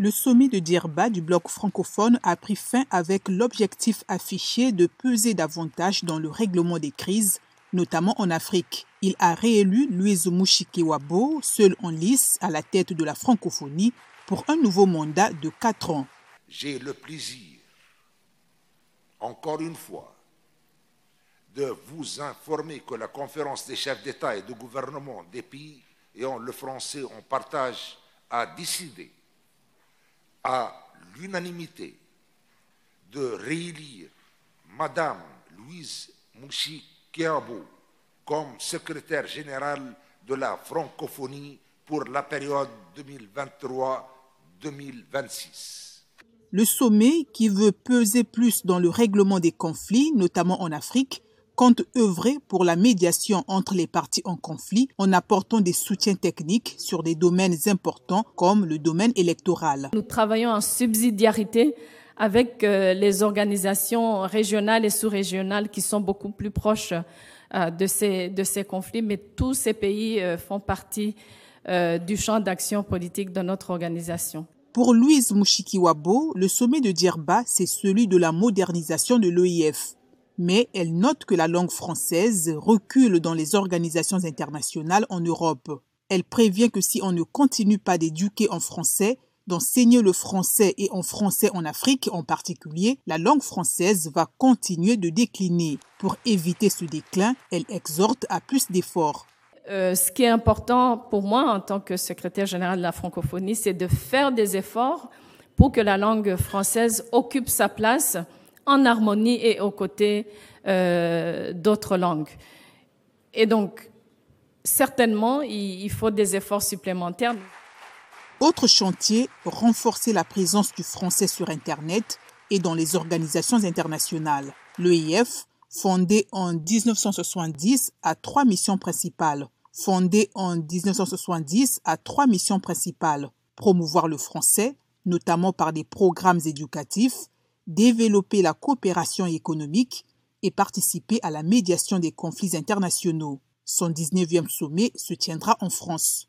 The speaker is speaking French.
Le sommet de Djerba du bloc francophone a pris fin avec l'objectif affiché de peser davantage dans le règlement des crises, notamment en Afrique. Il a réélu Louise Mouchikewabo, seul en lice à la tête de la francophonie, pour un nouveau mandat de quatre ans. J'ai le plaisir, encore une fois, de vous informer que la conférence des chefs d'État et de gouvernement des pays ayant le français en partage a décidé à l'unanimité de réélire Madame Louise Mouchi Kiabo comme secrétaire générale de la francophonie pour la période 2023-2026. Le sommet, qui veut peser plus dans le règlement des conflits, notamment en Afrique, compte œuvrer pour la médiation entre les parties en conflit en apportant des soutiens techniques sur des domaines importants comme le domaine électoral. Nous travaillons en subsidiarité avec euh, les organisations régionales et sous-régionales qui sont beaucoup plus proches euh, de ces, de ces conflits, mais tous ces pays euh, font partie du champ d'action politique de notre organisation. Pour Louise Mouchikiwabo, le sommet de Djerba, c'est celui de la modernisation de l'OIF mais elle note que la langue française recule dans les organisations internationales en Europe. Elle prévient que si on ne continue pas d'éduquer en français, d'enseigner le français et en français en Afrique en particulier, la langue française va continuer de décliner. Pour éviter ce déclin, elle exhorte à plus d'efforts. Euh, ce qui est important pour moi en tant que secrétaire général de la francophonie, c'est de faire des efforts pour que la langue française occupe sa place en harmonie et aux côtés euh, d'autres langues. Et donc, certainement, il, faut des efforts supplémentaires. Autre chantier, renforcer la présence du français sur Internet et dans les organisations internationales. L'EIF, fondé en 1970, a trois missions principales. Fondé en 1970, a trois missions principales. Promouvoir le français, notamment par des programmes éducatifs, développer la coopération économique et participer à la médiation des conflits internationaux. Son 19e sommet se tiendra en France.